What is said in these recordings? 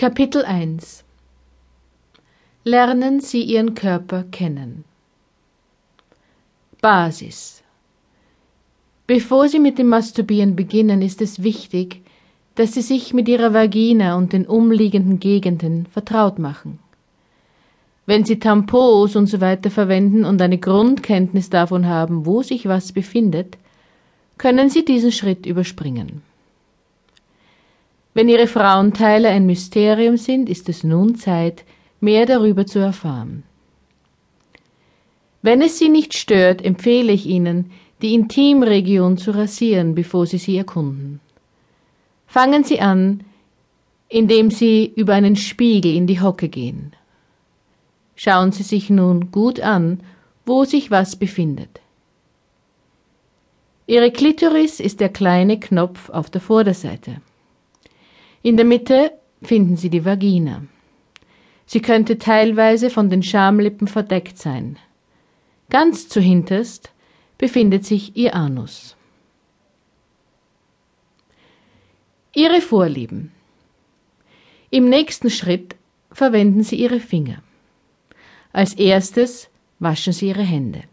Kapitel 1 Lernen Sie Ihren Körper kennen. Basis Bevor Sie mit dem Masturbieren beginnen, ist es wichtig, dass Sie sich mit Ihrer Vagina und den umliegenden Gegenden vertraut machen. Wenn Sie Tampons und so weiter verwenden und eine Grundkenntnis davon haben, wo sich was befindet, können Sie diesen Schritt überspringen. Wenn ihre Frauenteile ein Mysterium sind, ist es nun Zeit, mehr darüber zu erfahren. Wenn es Sie nicht stört, empfehle ich Ihnen, die Intimregion zu rasieren, bevor Sie sie erkunden. Fangen Sie an, indem Sie über einen Spiegel in die Hocke gehen. Schauen Sie sich nun gut an, wo sich was befindet. Ihre Klitoris ist der kleine Knopf auf der Vorderseite. In der Mitte finden Sie die Vagina. Sie könnte teilweise von den Schamlippen verdeckt sein. Ganz zuhinterst befindet sich Ihr Anus. Ihre Vorlieben. Im nächsten Schritt verwenden Sie Ihre Finger. Als erstes waschen Sie Ihre Hände.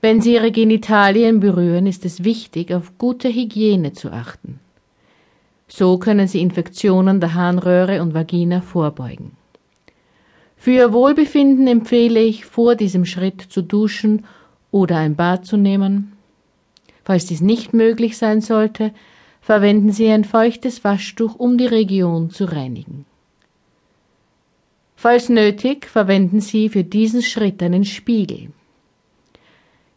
Wenn Sie Ihre Genitalien berühren, ist es wichtig, auf gute Hygiene zu achten. So können sie Infektionen der Harnröhre und Vagina vorbeugen. Für ihr Wohlbefinden empfehle ich, vor diesem Schritt zu duschen oder ein Bad zu nehmen. Falls dies nicht möglich sein sollte, verwenden Sie ein feuchtes Waschtuch, um die Region zu reinigen. Falls nötig, verwenden Sie für diesen Schritt einen Spiegel.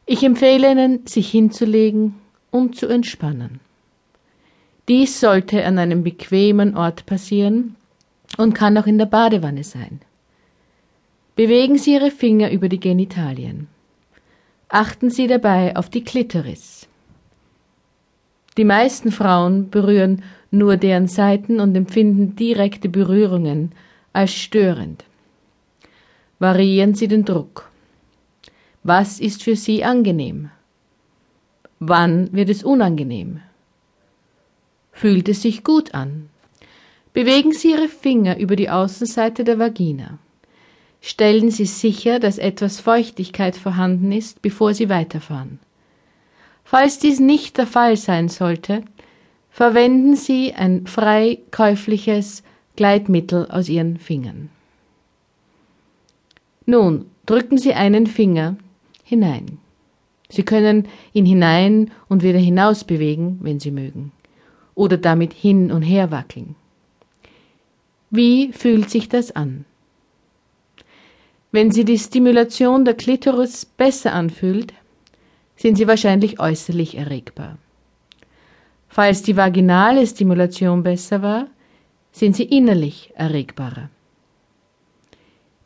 Ich empfehle Ihnen, sich hinzulegen und zu entspannen. Dies sollte an einem bequemen Ort passieren und kann auch in der Badewanne sein. Bewegen Sie Ihre Finger über die Genitalien. Achten Sie dabei auf die Klitoris. Die meisten Frauen berühren nur deren Seiten und empfinden direkte Berührungen als störend. Variieren Sie den Druck. Was ist für Sie angenehm? Wann wird es unangenehm? Fühlt es sich gut an? Bewegen Sie Ihre Finger über die Außenseite der Vagina. Stellen Sie sicher, dass etwas Feuchtigkeit vorhanden ist, bevor Sie weiterfahren. Falls dies nicht der Fall sein sollte, verwenden Sie ein frei käufliches Gleitmittel aus Ihren Fingern. Nun drücken Sie einen Finger hinein. Sie können ihn hinein und wieder hinaus bewegen, wenn Sie mögen oder damit hin und her wackeln. Wie fühlt sich das an? Wenn Sie die Stimulation der Klitoris besser anfühlt, sind Sie wahrscheinlich äußerlich erregbar. Falls die vaginale Stimulation besser war, sind Sie innerlich erregbarer.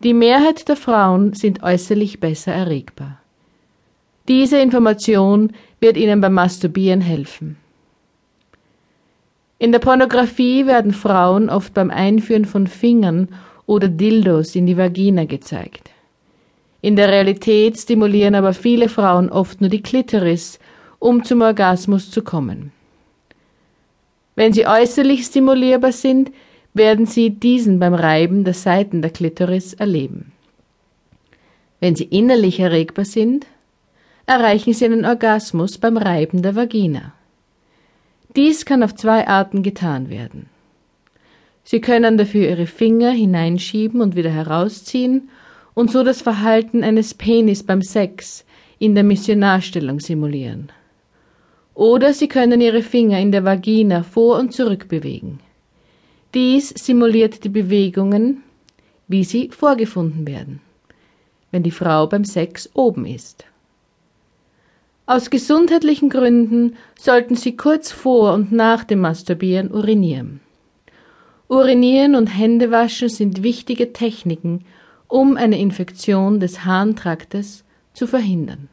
Die Mehrheit der Frauen sind äußerlich besser erregbar. Diese Information wird Ihnen beim Masturbieren helfen. In der Pornografie werden Frauen oft beim Einführen von Fingern oder Dildos in die Vagina gezeigt. In der Realität stimulieren aber viele Frauen oft nur die Klitoris, um zum Orgasmus zu kommen. Wenn sie äußerlich stimulierbar sind, werden sie diesen beim Reiben der Seiten der Klitoris erleben. Wenn sie innerlich erregbar sind, erreichen sie einen Orgasmus beim Reiben der Vagina. Dies kann auf zwei Arten getan werden. Sie können dafür Ihre Finger hineinschieben und wieder herausziehen und so das Verhalten eines Penis beim Sex in der Missionarstellung simulieren. Oder Sie können Ihre Finger in der Vagina vor und zurück bewegen. Dies simuliert die Bewegungen, wie sie vorgefunden werden, wenn die Frau beim Sex oben ist. Aus gesundheitlichen Gründen sollten Sie kurz vor und nach dem Masturbieren urinieren. Urinieren und Händewaschen sind wichtige Techniken, um eine Infektion des Harntraktes zu verhindern.